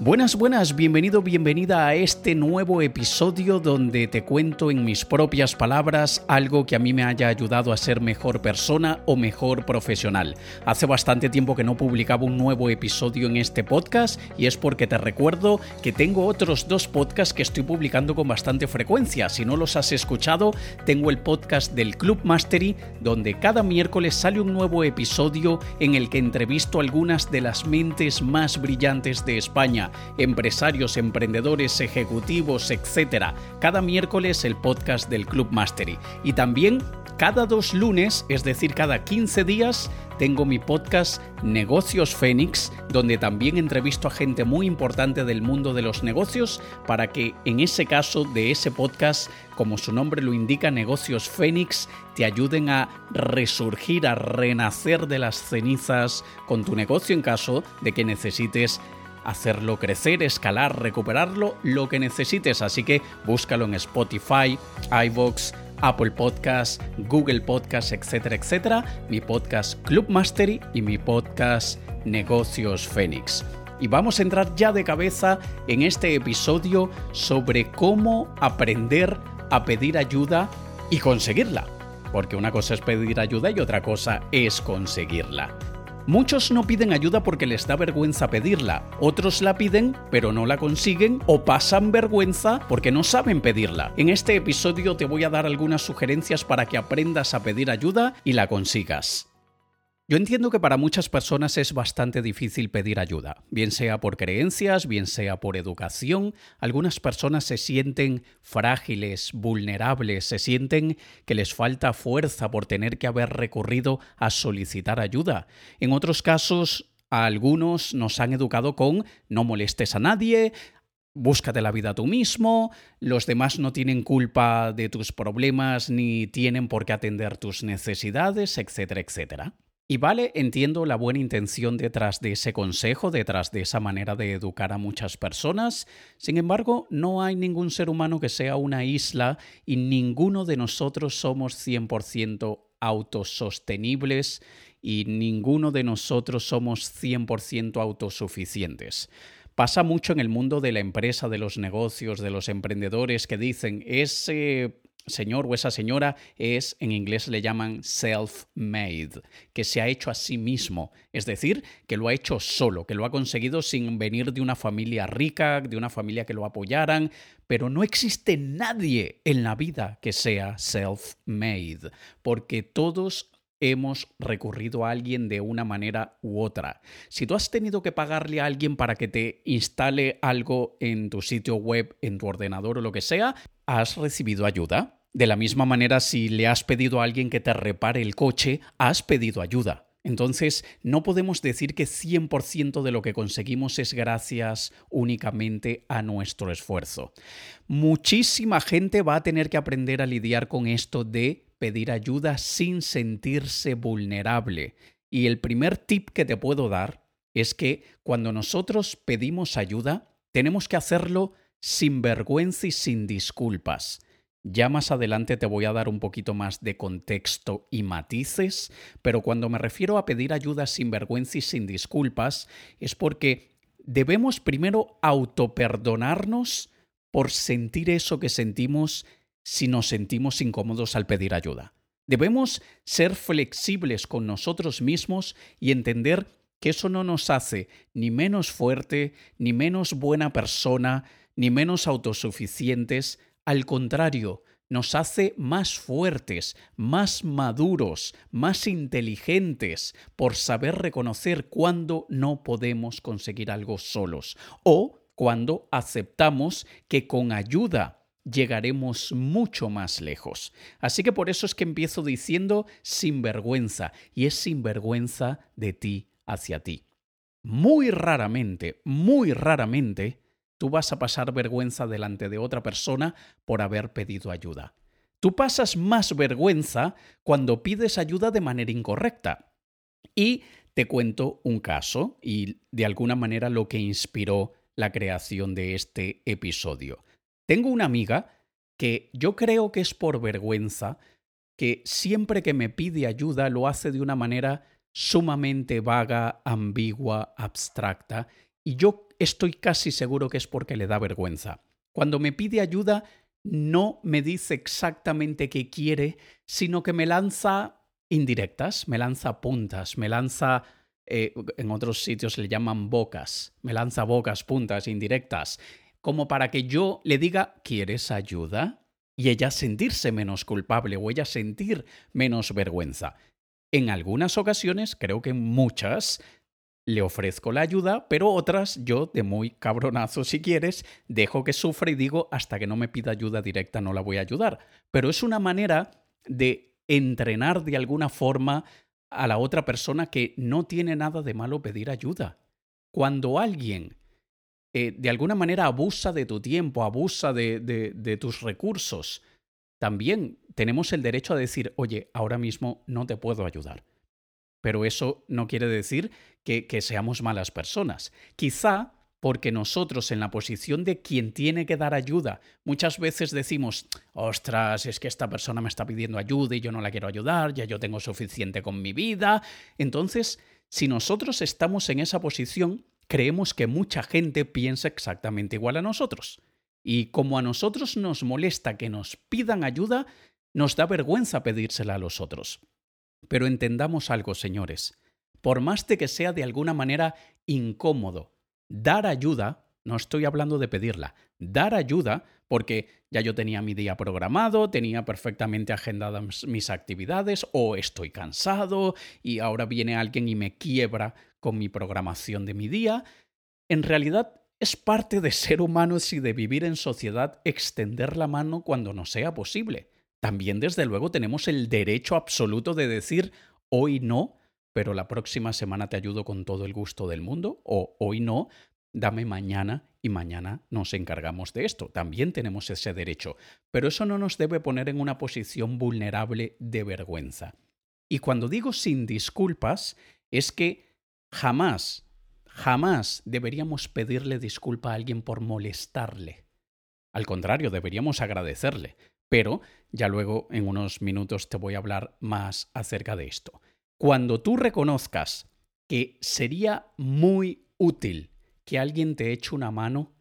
Buenas, buenas, bienvenido, bienvenida a este nuevo episodio donde te cuento en mis propias palabras algo que a mí me haya ayudado a ser mejor persona o mejor profesional. Hace bastante tiempo que no publicaba un nuevo episodio en este podcast y es porque te recuerdo que tengo otros dos podcasts que estoy publicando con bastante frecuencia. Si no los has escuchado, tengo el podcast del Club Mastery donde cada miércoles sale un nuevo episodio en el que entrevisto algunas de las mentes más brillantes de España empresarios, emprendedores, ejecutivos, etc. Cada miércoles el podcast del Club Mastery. Y también cada dos lunes, es decir, cada 15 días, tengo mi podcast Negocios Fénix, donde también entrevisto a gente muy importante del mundo de los negocios para que en ese caso de ese podcast, como su nombre lo indica, Negocios Fénix, te ayuden a resurgir, a renacer de las cenizas con tu negocio en caso de que necesites hacerlo crecer, escalar, recuperarlo, lo que necesites. Así que búscalo en Spotify, iVoox, Apple Podcasts, Google Podcasts, etcétera, etcétera. Mi podcast Club Mastery y mi podcast Negocios Fénix. Y vamos a entrar ya de cabeza en este episodio sobre cómo aprender a pedir ayuda y conseguirla. Porque una cosa es pedir ayuda y otra cosa es conseguirla. Muchos no piden ayuda porque les da vergüenza pedirla, otros la piden pero no la consiguen o pasan vergüenza porque no saben pedirla. En este episodio te voy a dar algunas sugerencias para que aprendas a pedir ayuda y la consigas. Yo entiendo que para muchas personas es bastante difícil pedir ayuda, bien sea por creencias, bien sea por educación. Algunas personas se sienten frágiles, vulnerables, se sienten que les falta fuerza por tener que haber recurrido a solicitar ayuda. En otros casos, a algunos nos han educado con no molestes a nadie, Búscate la vida tú mismo, los demás no tienen culpa de tus problemas ni tienen por qué atender tus necesidades, etcétera, etcétera. Y vale, entiendo la buena intención detrás de ese consejo, detrás de esa manera de educar a muchas personas. Sin embargo, no hay ningún ser humano que sea una isla y ninguno de nosotros somos 100% autosostenibles y ninguno de nosotros somos 100% autosuficientes. Pasa mucho en el mundo de la empresa, de los negocios, de los emprendedores que dicen, ese señor o esa señora es, en inglés le llaman self-made, que se ha hecho a sí mismo, es decir, que lo ha hecho solo, que lo ha conseguido sin venir de una familia rica, de una familia que lo apoyaran, pero no existe nadie en la vida que sea self-made, porque todos hemos recurrido a alguien de una manera u otra. Si tú has tenido que pagarle a alguien para que te instale algo en tu sitio web, en tu ordenador o lo que sea, ¿has recibido ayuda? De la misma manera, si le has pedido a alguien que te repare el coche, has pedido ayuda. Entonces, no podemos decir que 100% de lo que conseguimos es gracias únicamente a nuestro esfuerzo. Muchísima gente va a tener que aprender a lidiar con esto de pedir ayuda sin sentirse vulnerable. Y el primer tip que te puedo dar es que cuando nosotros pedimos ayuda, tenemos que hacerlo sin vergüenza y sin disculpas. Ya más adelante te voy a dar un poquito más de contexto y matices, pero cuando me refiero a pedir ayuda sin vergüenza y sin disculpas, es porque debemos primero autoperdonarnos por sentir eso que sentimos si nos sentimos incómodos al pedir ayuda. Debemos ser flexibles con nosotros mismos y entender que eso no nos hace ni menos fuerte, ni menos buena persona, ni menos autosuficientes, al contrario, nos hace más fuertes, más maduros, más inteligentes por saber reconocer cuándo no podemos conseguir algo solos o cuando aceptamos que con ayuda llegaremos mucho más lejos. Así que por eso es que empiezo diciendo sin vergüenza, y es sin vergüenza de ti hacia ti. Muy raramente, muy raramente, tú vas a pasar vergüenza delante de otra persona por haber pedido ayuda. Tú pasas más vergüenza cuando pides ayuda de manera incorrecta. Y te cuento un caso y de alguna manera lo que inspiró la creación de este episodio. Tengo una amiga que yo creo que es por vergüenza, que siempre que me pide ayuda lo hace de una manera sumamente vaga, ambigua, abstracta, y yo estoy casi seguro que es porque le da vergüenza. Cuando me pide ayuda, no me dice exactamente qué quiere, sino que me lanza indirectas, me lanza puntas, me lanza, eh, en otros sitios le llaman bocas, me lanza bocas, puntas, indirectas, como para que yo le diga, ¿quieres ayuda? Y ella sentirse menos culpable o ella sentir menos vergüenza. En algunas ocasiones, creo que en muchas, le ofrezco la ayuda, pero otras yo, de muy cabronazo si quieres, dejo que sufra y digo, hasta que no me pida ayuda directa no la voy a ayudar. Pero es una manera de entrenar de alguna forma a la otra persona que no tiene nada de malo pedir ayuda. Cuando alguien eh, de alguna manera abusa de tu tiempo, abusa de, de tus recursos, también tenemos el derecho a decir, oye, ahora mismo no te puedo ayudar pero eso no quiere decir que, seamos malas personas. Quizá porque nosotros en la posición de quien tiene que dar ayuda, muchas veces decimos, ostras, es que esta persona me está pidiendo ayuda y yo no la quiero ayudar, ya yo tengo suficiente con mi vida. Entonces, si nosotros estamos en esa posición, creemos que mucha gente piensa exactamente igual a nosotros. Y como a nosotros nos molesta que nos pidan ayuda, nos da vergüenza pedírsela a los otros. Pero entendamos algo, señores. Por más de que sea de alguna manera incómodo, dar ayuda, no estoy hablando de pedirla, dar ayuda, porque ya yo tenía mi día programado, tenía perfectamente agendadas mis actividades, o estoy cansado y ahora viene alguien y me quiebra con mi programación de mi día. En realidad es parte de ser humanos y de vivir en sociedad extender la mano cuando no sea posible también desde luego tenemos el derecho absoluto de decir hoy no, pero la próxima semana te ayudo con todo el gusto del mundo, o hoy no, dame mañana y mañana nos encargamos de esto. También tenemos ese derecho, pero eso no nos debe poner en una posición vulnerable de vergüenza. Y cuando digo sin disculpas, es que jamás, jamás deberíamos pedirle disculpa a alguien por molestarle. Al contrario, deberíamos agradecerle pero ya luego en unos minutos te voy a hablar más acerca de esto. Cuando tú reconozcas que sería muy útil que alguien te eche una mano,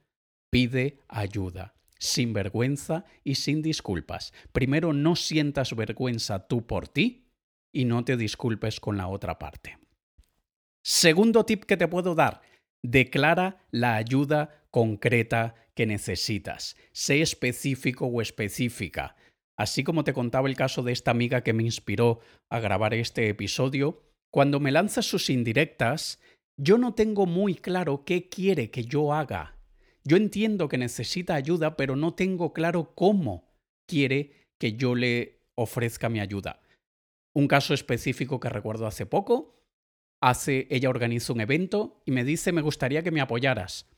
pide ayuda, sin vergüenza y sin disculpas. Primero no sientas vergüenza tú por ti y no te disculpes con la otra parte. Segundo tip que te puedo dar, declara la ayuda concreta que necesitas. Sé específico o específica. Así como te contaba el caso de esta amiga que me inspiró a grabar este episodio, cuando me lanzas sus indirectas, yo no tengo muy claro qué quiere que yo haga. Yo entiendo que necesita ayuda, pero no tengo claro cómo quiere que yo le ofrezca mi ayuda. Un caso específico que recuerdo hace poco, hace ella organiza un evento y me dice me gustaría que me apoyaras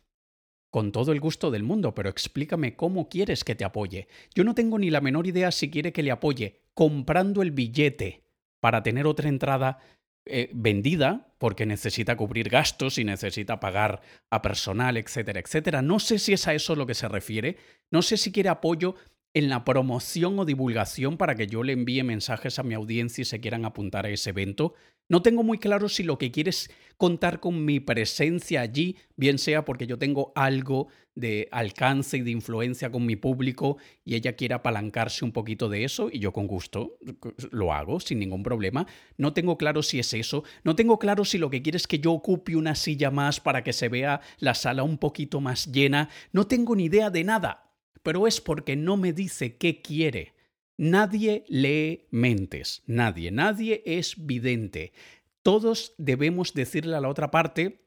con todo el gusto del mundo, pero explícame cómo quieres que te apoye. Yo no tengo ni la menor idea si quiere que le apoye comprando el billete para tener otra entrada eh, vendida porque necesita cubrir gastos y necesita pagar a personal, etcétera, etcétera. No sé si es a eso lo que se refiere. No sé si quiere apoyo en la promoción o divulgación para que yo le envíe mensajes a mi audiencia y se quieran apuntar a ese evento. No tengo muy claro si lo que quieres contar con mi presencia allí, bien sea porque yo tengo algo de alcance y de influencia con mi público y ella quiere apalancarse un poquito de eso y yo con gusto lo hago sin ningún problema. No tengo claro si es eso, no tengo claro si lo que quieres es que yo ocupe una silla más para que se vea la sala un poquito más llena, no tengo ni idea de nada pero es porque no me dice qué quiere. Nadie lee mentes, nadie, nadie es vidente. Todos debemos decirle a la otra parte,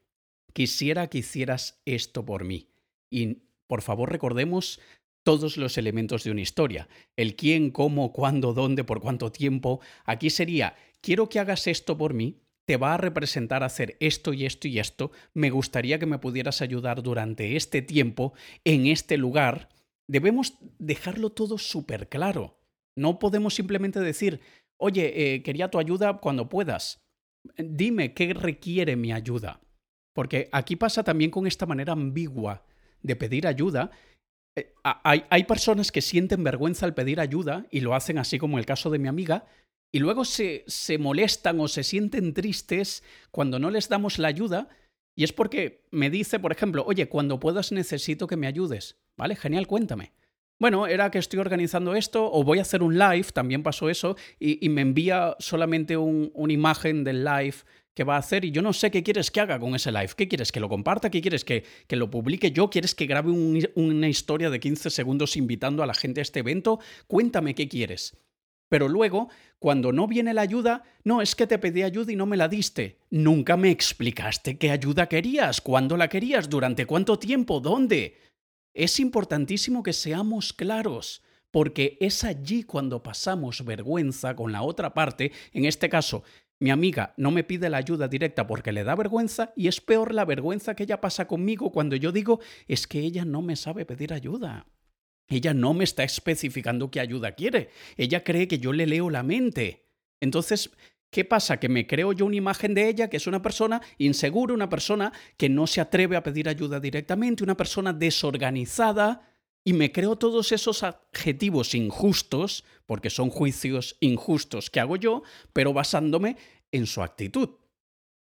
quisiera que hicieras esto por mí. Y por favor recordemos todos los elementos de una historia. El quién, cómo, cuándo, dónde, por cuánto tiempo. Aquí sería, quiero que hagas esto por mí, te va a representar hacer esto y esto y esto. Me gustaría que me pudieras ayudar durante este tiempo, en este lugar, debemos dejarlo todo súper claro. No podemos simplemente decir, oye, eh, quería tu ayuda cuando puedas. Dime qué requiere mi ayuda. Porque aquí pasa también con esta manera ambigua de pedir ayuda. Eh, hay, hay, personas que sienten vergüenza al pedir ayuda y lo hacen así como el caso de mi amiga, y luego se, se molestan o se sienten tristes cuando no les damos la ayuda Y es porque me dice, por ejemplo, oye, cuando puedas necesito que me ayudes. ¿Vale? Genial, cuéntame. Bueno, era que estoy organizando esto o voy a hacer un live, también pasó eso, y, me envía solamente una imagen del live que va a hacer y yo no sé qué quieres que haga con ese live. ¿Qué quieres? ¿Que lo comparta? ¿Qué quieres? ¿Que, que lo publique yo? ¿Quieres que grabe una historia de 15 segundos invitando a la gente a este evento? Cuéntame qué quieres. Pero luego, cuando no viene la ayuda, no, es que te pedí ayuda y no me la diste. Nunca me explicaste qué ayuda querías, cuándo la querías, durante cuánto tiempo, dónde. Es importantísimo que seamos claros, porque es allí cuando pasamos vergüenza con la otra parte, en este caso, mi amiga no me pide la ayuda directa porque le da vergüenza y es peor la vergüenza que ella pasa conmigo cuando yo digo es que ella no me sabe pedir ayuda. Ella no me está especificando qué ayuda quiere. Ella cree que yo le leo la mente. Entonces, ¿qué pasa? Que me creo yo una imagen de ella que es una persona insegura, una persona que no se atreve a pedir ayuda directamente, una persona desorganizada, y me creo todos esos adjetivos injustos, porque son juicios injustos que hago yo, pero basándome en su actitud.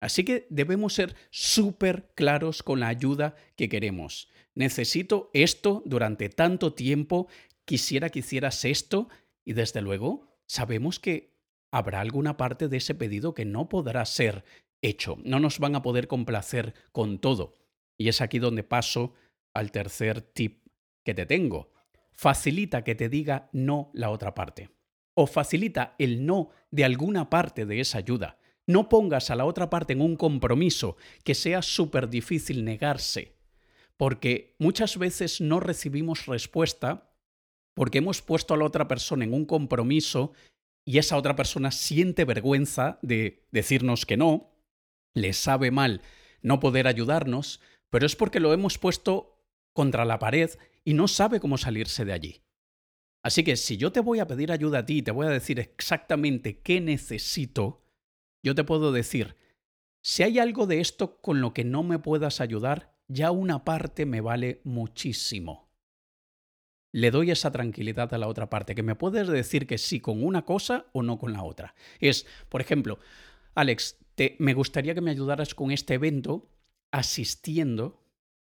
Así que debemos ser súper claros con la ayuda que queremos. Necesito esto durante tanto tiempo, quisiera que hicieras esto, y desde luego sabemos que habrá alguna parte de ese pedido que no podrá ser hecho. No nos van a poder complacer con todo. Y es aquí donde paso al tercer tip que te tengo. Facilita que te diga no la otra parte. O facilita el no de alguna parte de esa ayuda. No pongas a la otra parte en un compromiso que sea súper difícil negarse. Porque muchas veces no recibimos respuesta porque hemos puesto a la otra persona en un compromiso y esa otra persona siente vergüenza de decirnos que no, le sabe mal no poder ayudarnos, pero es porque lo hemos puesto contra la pared y no sabe cómo salirse de allí. Así que si yo te voy a pedir ayuda a ti y te voy a decir exactamente qué necesito, yo te puedo decir, si hay algo de esto con lo que no me puedas ayudar, ya una parte me vale muchísimo. Le doy esa tranquilidad a la otra parte, que me puedes decir que sí con una cosa o no con la otra. Es, por ejemplo, Alex, te, me gustaría que me ayudaras con este evento asistiendo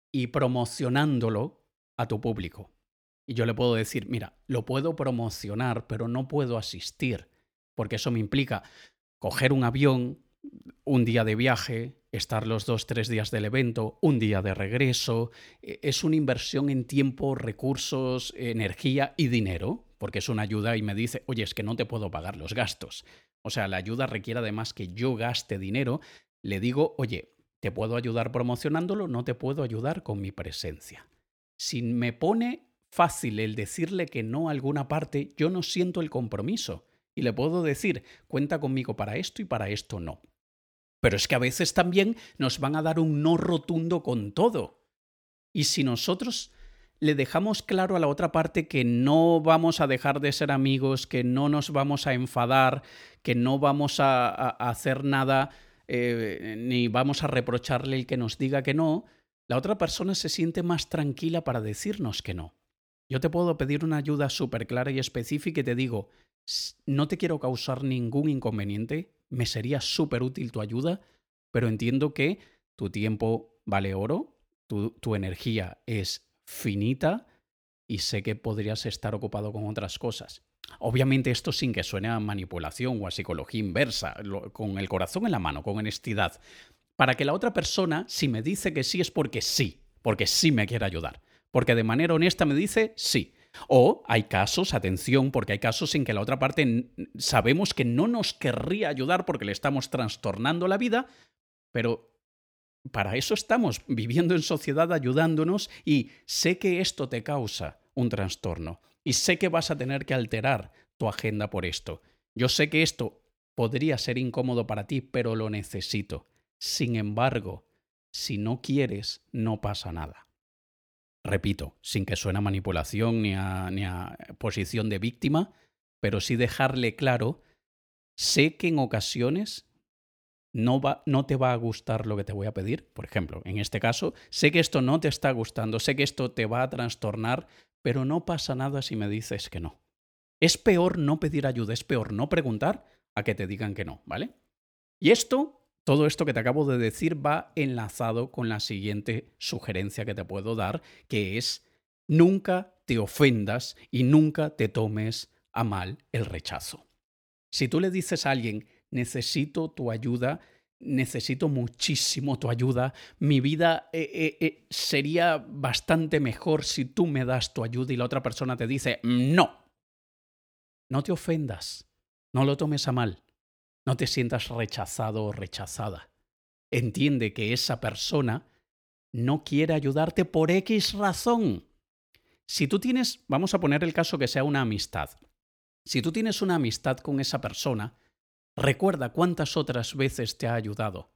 y promocionándolo a tu público. Y yo le puedo decir, mira, lo puedo promocionar, pero no puedo asistir, porque eso me implica coger un avión, un día de viaje, estar los dos, tres días del evento, un día de regreso. E, es una inversión en tiempo, recursos, energía y dinero, porque es una ayuda y me dice, oye, es que no te puedo pagar los gastos. O sea, la ayuda requiere además que yo gaste dinero. Le digo, oye, te puedo ayudar promocionándolo, no te puedo ayudar con mi presencia si me pone fácil el decirle que no a alguna parte, yo no siento el compromiso. Y le puedo decir, cuenta conmigo para esto y para esto no. Pero es que a veces también nos van a dar un no rotundo con todo. Y si nosotros le dejamos claro a la otra parte que no vamos a dejar de ser amigos, que no nos vamos a enfadar, que no vamos a, hacer nada, eh, ni vamos a reprocharle el que nos diga que no, la otra persona se siente más tranquila para decirnos que no. Yo te puedo pedir una ayuda súper clara y específica y te digo, no te quiero causar ningún inconveniente, me sería súper útil tu ayuda, pero entiendo que tu tiempo vale oro, tu, tu energía es finita y sé que podrías estar ocupado con otras cosas. Obviamente esto sin que suene a manipulación o a psicología inversa, con el corazón en la mano, con honestidad para que la otra persona, si me dice que sí, es porque sí, porque sí me quiere ayudar, porque de manera honesta me dice sí. O hay casos, atención, porque hay casos en que la otra parte sabemos que no nos querría ayudar porque le estamos trastornando la vida, pero para eso estamos viviendo en sociedad ayudándonos y sé que esto te causa un trastorno y sé que vas a tener que alterar tu agenda por esto. Yo sé que esto podría ser incómodo para ti, pero lo necesito. Sin embargo, si no quieres, no pasa nada. Repito, sin que suene a manipulación ni a, ni posición de víctima, pero sí dejarle claro, sé que en ocasiones no, va, no te va a gustar lo que te voy a pedir. Por ejemplo, en este caso, sé que esto no te está gustando, sé que esto te va a trastornar, pero no pasa nada si me dices que no. Es peor no pedir ayuda, es peor no preguntar a que te digan que no, ¿vale? Y esto Todo esto que te acabo de decir va enlazado con la siguiente sugerencia que te puedo dar, que es nunca te ofendas y nunca te tomes a mal el rechazo. Si tú le dices a alguien, necesito tu ayuda, necesito muchísimo tu ayuda, mi vida eh, eh, eh, sería bastante mejor si tú me das tu ayuda y la otra persona te dice, no, no te ofendas, no lo tomes a mal. No te sientas rechazado o rechazada. Entiende que esa persona no quiere ayudarte por X razón. Si tú tienes, vamos a poner el caso que sea una amistad. Si tú tienes una amistad con esa persona, recuerda cuántas otras veces te ha ayudado.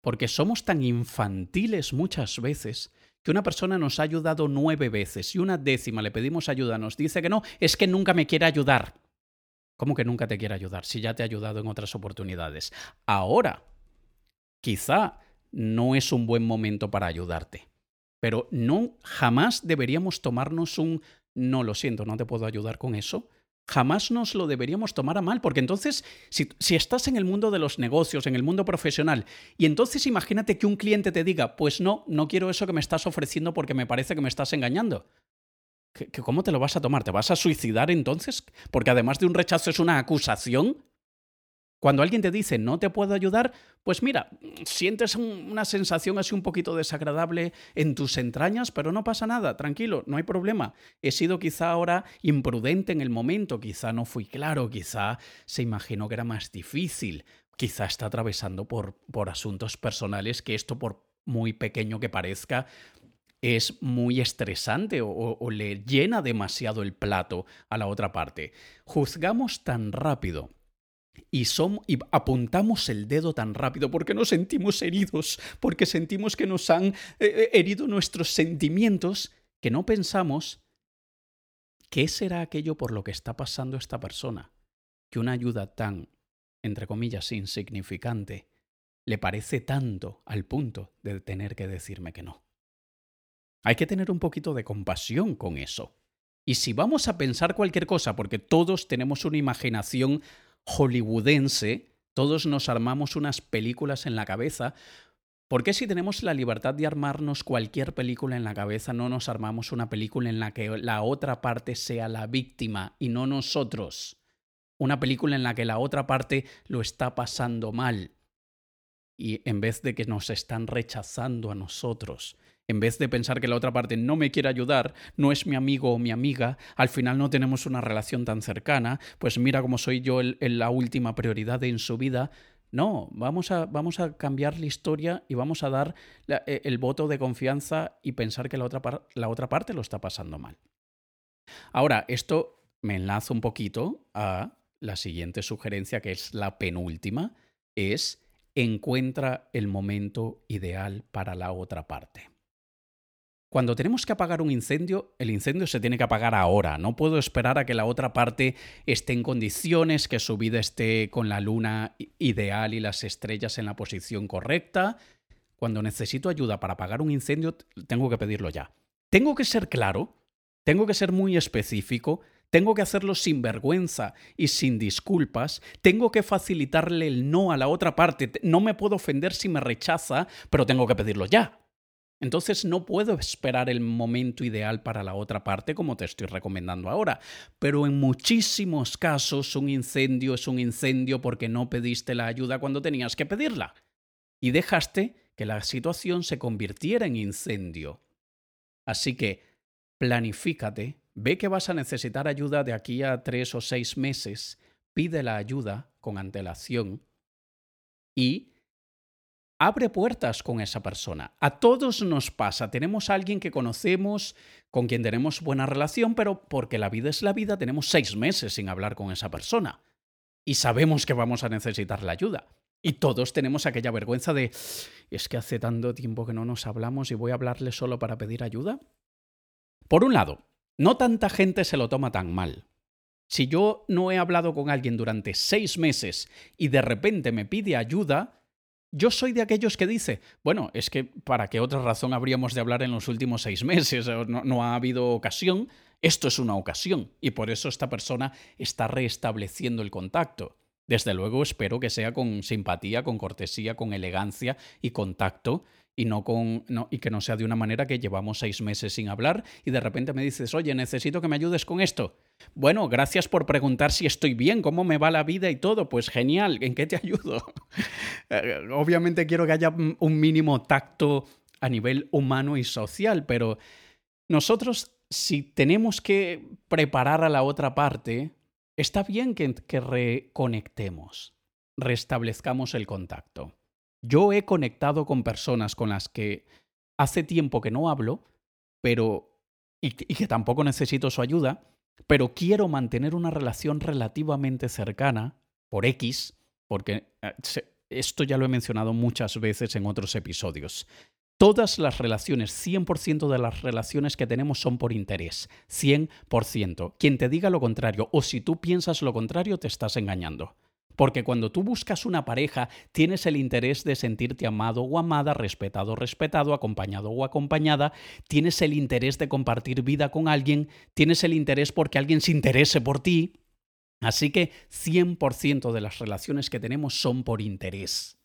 Porque somos tan infantiles muchas veces que una persona nos ha ayudado nueve veces y una décima le pedimos ayuda, nos dice que no, es que nunca me quiere ayudar. ¿Cómo que nunca te quiere ayudar si ya te ha ayudado en otras oportunidades? Ahora, quizá no es un buen momento para ayudarte, pero no jamás deberíamos tomarnos un no lo siento, no te puedo ayudar con eso. Jamás nos lo deberíamos tomar a mal, porque entonces, si, si, estás en el mundo de los negocios, en el mundo profesional, y entonces imagínate que un cliente te diga, pues no, no quiero eso que me estás ofreciendo porque me parece que me estás engañando. ¿Cómo te lo vas a tomar? ¿Te vas a suicidar entonces? Porque además de un rechazo es una acusación. Cuando alguien te dice no te puedo ayudar, pues mira, sientes una sensación así un poquito desagradable en tus entrañas, pero no pasa nada, tranquilo, no hay problema. He sido quizá ahora imprudente en el momento, quizá no fui claro, quizá se imaginó que era más difícil, quizá está atravesando por, por asuntos personales que esto por muy pequeño que parezca, es muy estresante o, le llena demasiado el plato a la otra parte. Juzgamos tan rápido y, y, apuntamos el dedo tan rápido porque nos sentimos heridos, porque sentimos que nos han eh, eh, herido nuestros sentimientos, que no pensamos qué será aquello por lo que está pasando esta persona, que una ayuda tan, entre comillas, insignificante, le parece tanto al punto de tener que decirme que no. Hay que tener un poquito de compasión con eso. Y si vamos a pensar cualquier cosa, porque todos tenemos una imaginación hollywoodense, todos nos armamos unas películas en la cabeza, ¿por qué si tenemos la libertad de armarnos cualquier película en la cabeza, no nos armamos una película en la que la otra parte sea la víctima y no nosotros? Una película en la que la otra parte lo está pasando mal y en vez de que nos están rechazando a nosotros, en vez de pensar que la otra parte no me quiere ayudar, no es mi amigo o mi amiga, al final no tenemos una relación tan cercana, pues mira cómo soy yo la última prioridad en su vida. No, vamos a, cambiar la historia y vamos a dar e, el voto de confianza y pensar que la otra, la otra parte lo está pasando mal. Ahora, esto me enlaza un poquito a la siguiente sugerencia, que es la penúltima, es encuentra el momento ideal para la otra parte. Cuando tenemos que apagar un incendio, el incendio se tiene que apagar ahora. No puedo esperar a que la otra parte esté en condiciones, que su vida esté con la luna ideal y las estrellas en la posición correcta. Cuando necesito ayuda para apagar un incendio, tengo que pedirlo ya. Tengo que ser claro, tengo que ser muy específico, tengo que hacerlo sin vergüenza y sin disculpas, tengo que facilitarle el no a la otra parte, no me puedo ofender si me rechaza, pero tengo que pedirlo ya. Entonces no puedo esperar el momento ideal para la otra parte como te estoy recomendando ahora. Pero en muchísimos casos un incendio es un incendio porque no pediste la ayuda cuando tenías que pedirla. Y dejaste que la situación se convirtiera en incendio. Así que planifícate, ve que vas a necesitar ayuda de aquí a tres o seis meses, pide la ayuda con antelación y abre puertas con esa persona. A todos nos pasa, tenemos a alguien que conocemos, con quien tenemos buena relación, pero porque la vida es la vida, tenemos seis meses sin hablar con esa persona. Y sabemos que vamos a necesitar la ayuda. Y todos tenemos aquella vergüenza de, es que hace tanto tiempo que no nos hablamos y voy a hablarle solo para pedir ayuda. Por un lado, no tanta gente se lo toma tan mal. Si yo no he hablado con alguien durante seis meses y de repente me pide ayuda, yo soy de aquellos que dice, bueno, es que para qué otra razón habríamos de hablar en los últimos seis meses, no, ha habido ocasión, esto es una ocasión y por eso esta persona está restableciendo el contacto. Desde luego espero que sea con simpatía, con cortesía, con elegancia y contacto y no con no, y que no sea de una manera que llevamos seis meses sin hablar y de repente me dices, oye, necesito que me ayudes con esto. Bueno, gracias por preguntar si estoy bien, cómo me va la vida y todo. Pues genial, ¿en qué te ayudo? Eh, obviamente quiero que haya un mínimo tacto a nivel humano y social, pero nosotros si tenemos que preparar a la otra parte, está bien que, que reconectemos, restablezcamos el contacto. Yo he conectado con personas con las que hace tiempo que no hablo, pero y, que tampoco necesito su ayuda, pero quiero mantener una relación relativamente cercana por X, porque eh, esto ya lo he mencionado muchas veces en otros episodios. Todas las relaciones, 100% de las relaciones que tenemos son por interés, 100%. Quien te diga lo contrario o si tú piensas lo contrario te estás engañando. Porque cuando tú buscas una pareja, tienes el interés de sentirte amado o amada, respetado o respetado, acompañado o acompañada, tienes el interés de compartir vida con alguien, tienes el interés porque alguien se interese por ti. Así que 100% de las relaciones que tenemos son por interés.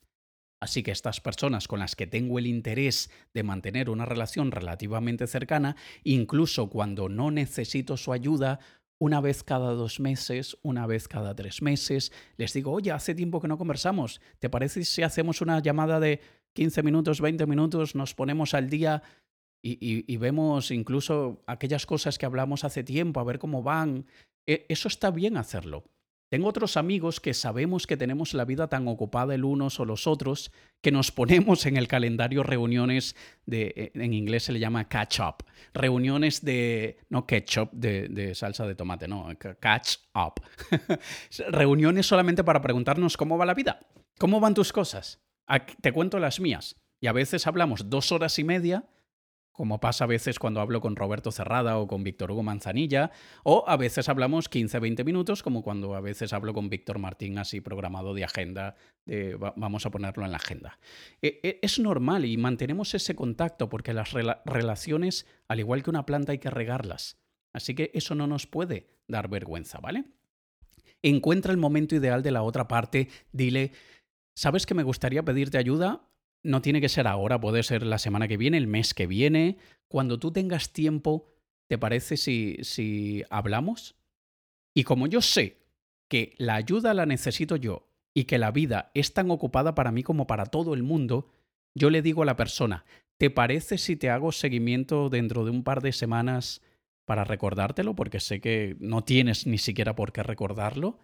Así que estas personas con las que tengo el interés de mantener una relación relativamente cercana, incluso cuando no necesito su ayuda, una vez cada dos meses, una vez cada tres meses, les digo, oye, hace tiempo que no conversamos, ¿te parece si hacemos una llamada de 15 minutos, 20 minutos, nos ponemos al día y, vemos incluso aquellas cosas que hablamos hace tiempo, a ver cómo van? E, eso está bien hacerlo. Tengo otros amigos que sabemos que tenemos la vida tan ocupada el unos o los otros que nos ponemos en el calendario reuniones de, eh, en inglés se le llama catch up, reuniones de, no ketchup de, de salsa de tomate, no, catch up. reuniones solamente para preguntarnos cómo va la vida, cómo van tus cosas. Te cuento las mías. Y a veces hablamos dos horas y media como pasa a veces cuando hablo con Roberto Cerrada o con Víctor Hugo Manzanilla, o a veces hablamos 15-20 minutos, como cuando a veces hablo con Víctor Martín así programado de agenda, vamos a ponerlo en la agenda. E, e, es normal y mantenemos ese contacto porque las relaciones, al igual que una planta, hay que regarlas. Así que eso no nos puede dar vergüenza, ¿vale? Encuentra el momento ideal de la otra parte, dile, ¿sabes que me gustaría pedirte ayuda? No tiene que ser ahora, puede ser la semana que viene, el mes que viene. Cuando tú tengas tiempo, ¿te parece si, si hablamos? Y como yo sé que la ayuda la necesito yo y que la vida es tan ocupada para mí como para todo el mundo, yo le digo a la persona, ¿te parece si te hago seguimiento dentro de un par de semanas para recordártelo? Porque sé que no tienes ni siquiera por qué recordarlo.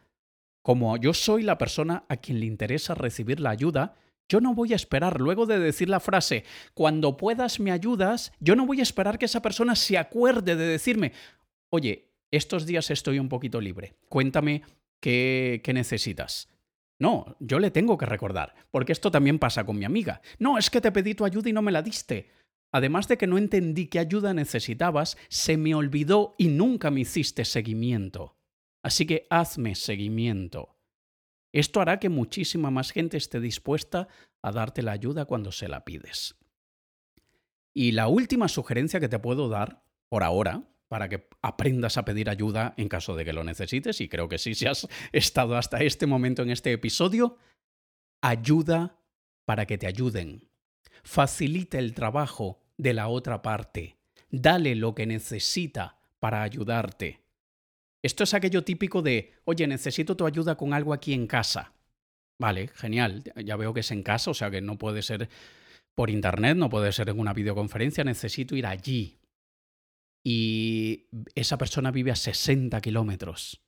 Como yo soy la persona a quien le interesa recibir la ayuda, yo no voy a esperar, luego de decir la frase, cuando puedas me ayudas, yo no voy a esperar que esa persona se acuerde de decirme, oye, estos días estoy un poquito libre, cuéntame qué, qué necesitas. No, yo le tengo que recordar, porque esto también pasa con mi amiga. No, es que te pedí tu ayuda y no me la diste. Además de que no entendí qué ayuda necesitabas, se me olvidó y nunca me hiciste seguimiento. Así que hazme seguimiento. Esto hará que muchísima más gente esté dispuesta a darte la ayuda cuando se la pides. Y la última sugerencia que te puedo dar, por ahora, para que aprendas a pedir ayuda en caso de que lo necesites, y creo que sí, si has estado hasta este momento en este episodio, ayuda para que te ayuden. Facilita el trabajo de la otra parte. Dale lo que necesita para ayudarte. Esto es aquello típico de, oye, necesito tu ayuda con algo aquí en casa. Vale, genial. Ya veo que es en casa, o sea que no puede ser por internet, no puede ser en una videoconferencia, necesito ir allí. Y esa persona vive a 60 kilómetros.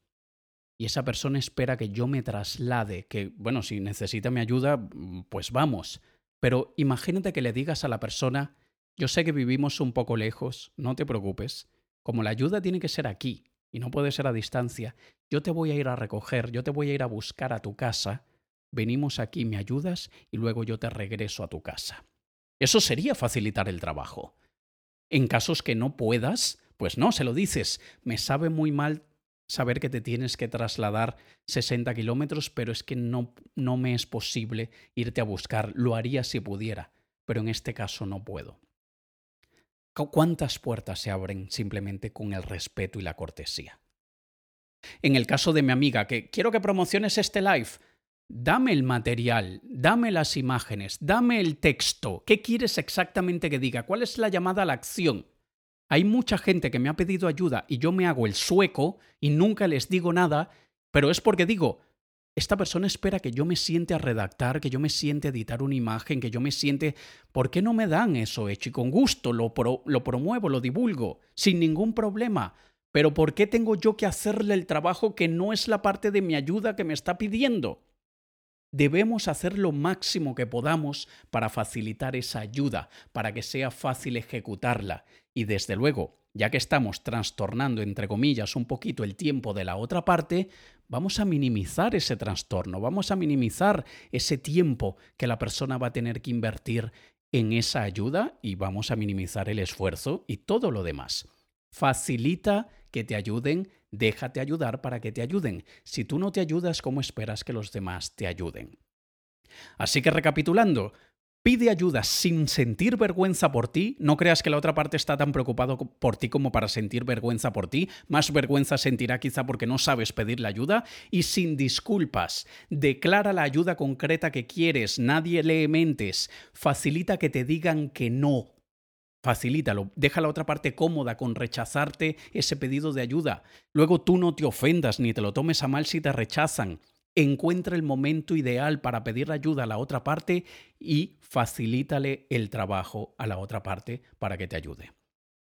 Y esa persona espera que yo me traslade, que, bueno, si necesita mi ayuda, pues vamos. Pero imagínate que le digas a la persona, yo sé que vivimos un poco lejos, no te preocupes, como la ayuda tiene que ser aquí, y no puede ser a distancia, yo te voy a ir a recoger, yo te voy a ir a buscar a tu casa, venimos aquí, me ayudas y luego yo te regreso a tu casa. Eso sería facilitar el trabajo. En casos que no puedas, pues no, se lo dices. Me sabe muy mal saber que te tienes que trasladar 60 kilómetros, pero es que no, no me es posible irte a buscar. Lo haría si pudiera, pero en este caso no puedo. ¿Cuántas puertas se abren simplemente con el respeto y la cortesía? En el caso de mi amiga, que quiero que promociones este live, dame el material, dame las imágenes, dame el texto. ¿Qué quieres exactamente que diga? ¿Cuál es la llamada a la acción? Hay mucha gente que me ha pedido ayuda y yo me hago el sueco y nunca les digo nada, pero es porque digo, esta persona espera que yo me siente a redactar, que yo me siente a editar una imagen, que yo me siente... ¿Por qué no me dan eso hecho? Y con gusto lo, lo promuevo, lo divulgo, sin ningún problema. Pero ¿por qué tengo yo que hacerle el trabajo que no es la parte de mi ayuda que me está pidiendo? Debemos hacer lo máximo que podamos para facilitar esa ayuda, para que sea fácil ejecutarla. Y desde luego, ya que estamos trastornando, entre comillas, un poquito el tiempo de la otra parte, vamos a minimizar ese trastorno, vamos a minimizar ese tiempo que la persona va a tener que invertir en esa ayuda y vamos a minimizar el esfuerzo y todo lo demás. Facilita que te ayuden, déjate ayudar para que te ayuden. Si tú no te ayudas, ¿cómo esperas que los demás te ayuden? Así que recapitulando, Pide ayuda sin sentir vergüenza por ti. No creas que la otra parte está tan preocupado por ti como para sentir vergüenza por ti. Más vergüenza sentirá quizá porque no sabes pedir la ayuda. Y sin disculpas. Declara la ayuda concreta que quieres. Nadie lee mentes. Facilita que te digan que no. Facilítalo, deja la otra parte cómoda con rechazarte ese pedido de ayuda. Luego tú no te ofendas ni te lo tomes a mal si te rechazan encuentra el momento ideal para pedir ayuda a la otra parte y facilítale el trabajo a la otra parte para que te ayude.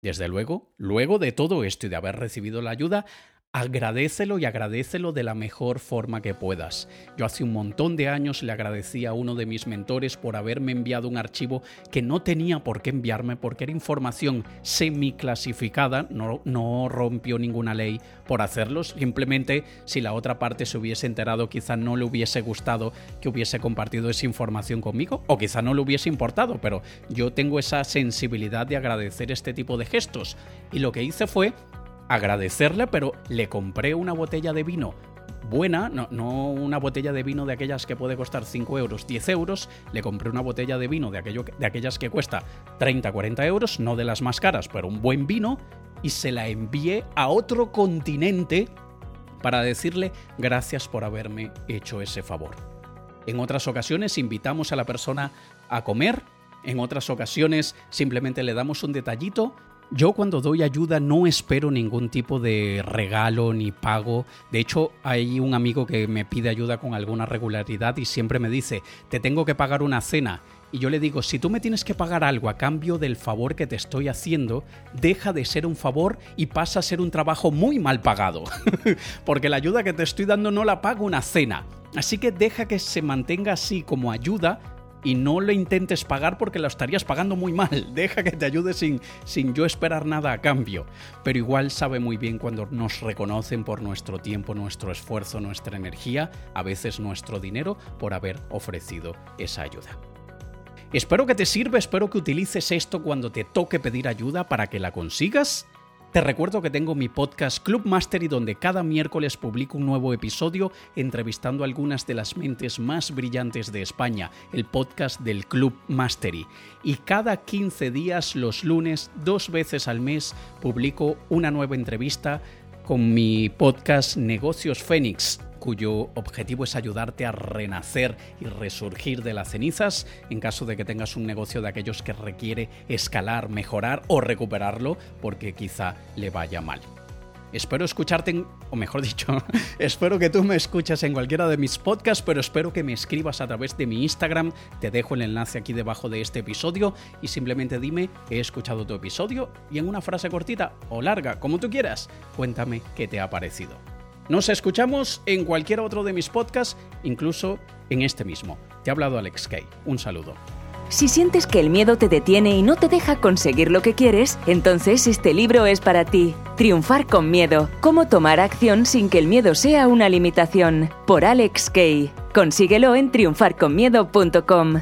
Desde luego, luego de todo esto y de haber recibido la ayuda, agradecelo y agradecelo de la mejor forma que puedas. Yo hace un montón de años le agradecí a uno de mis mentores por haberme enviado un archivo que no tenía por qué enviarme porque era información semiclasificada, no, no rompió ninguna ley por hacerlo, simplemente si la otra parte se hubiese enterado quizá no le hubiese gustado que hubiese compartido esa información conmigo o quizá no le hubiese importado, pero yo tengo esa sensibilidad de agradecer este tipo de gestos y lo que hice fue agradecerle, pero le compré una botella de vino buena, no, una botella de vino de aquellas que puede costar 5 euros, 10 euros, le compré una botella de vino de, aquello, de aquellas que cuesta 30, 40 euros, no de las más caras, pero un buen vino, y se la envié a otro continente para decirle gracias por haberme hecho ese favor. En otras ocasiones invitamos a la persona a comer, en otras ocasiones simplemente le damos un detallito yo cuando doy ayuda no espero ningún tipo de regalo ni pago. De hecho, hay un amigo que me pide ayuda con alguna regularidad y siempre me dice, te tengo que pagar una cena. Y yo le digo, si tú me tienes que pagar algo a cambio del favor que te estoy haciendo, deja de ser un favor y pasa a ser un trabajo muy mal pagado. Porque la ayuda que te estoy dando no la pago una cena. Así que deja que se mantenga así como ayuda y no lo intentes pagar porque lo estarías pagando muy mal. Deja que te ayude sin, sin yo esperar nada a cambio. Pero igual sabe muy bien cuando nos reconocen por nuestro tiempo, nuestro esfuerzo, nuestra energía, a veces nuestro dinero, por haber ofrecido esa ayuda. Espero que te sirva, espero que utilices esto cuando te toque pedir ayuda para que la consigas te recuerdo que tengo mi podcast Club Mastery donde cada miércoles publico un nuevo episodio entrevistando algunas de las mentes más brillantes de España, el podcast del Club Mastery. Y cada 15 días, los lunes, dos veces al mes, publico una nueva entrevista con mi podcast Negocios Fénix cuyo objetivo es ayudarte a renacer y resurgir de las cenizas en caso de que tengas un negocio de aquellos que requiere escalar, mejorar o recuperarlo porque quizá le vaya mal. Espero escucharte, o mejor dicho, espero que tú me escuches en cualquiera de mis podcasts, pero espero que me escribas a través de mi Instagram. Te dejo el enlace aquí debajo de este episodio y simplemente dime, he escuchado tu episodio y en una frase cortita o larga, como tú quieras, cuéntame qué te ha parecido. Nos escuchamos en cualquier otro de mis podcasts, incluso en este mismo. Te ha hablado Alex Kay. Un saludo. Si sientes que el miedo te detiene y no te deja conseguir lo que quieres, entonces este libro es para ti. Triunfar con miedo. Cómo tomar acción sin que el miedo sea una limitación. Por Alex Kay. Consíguelo en triunfarconmiedo.com.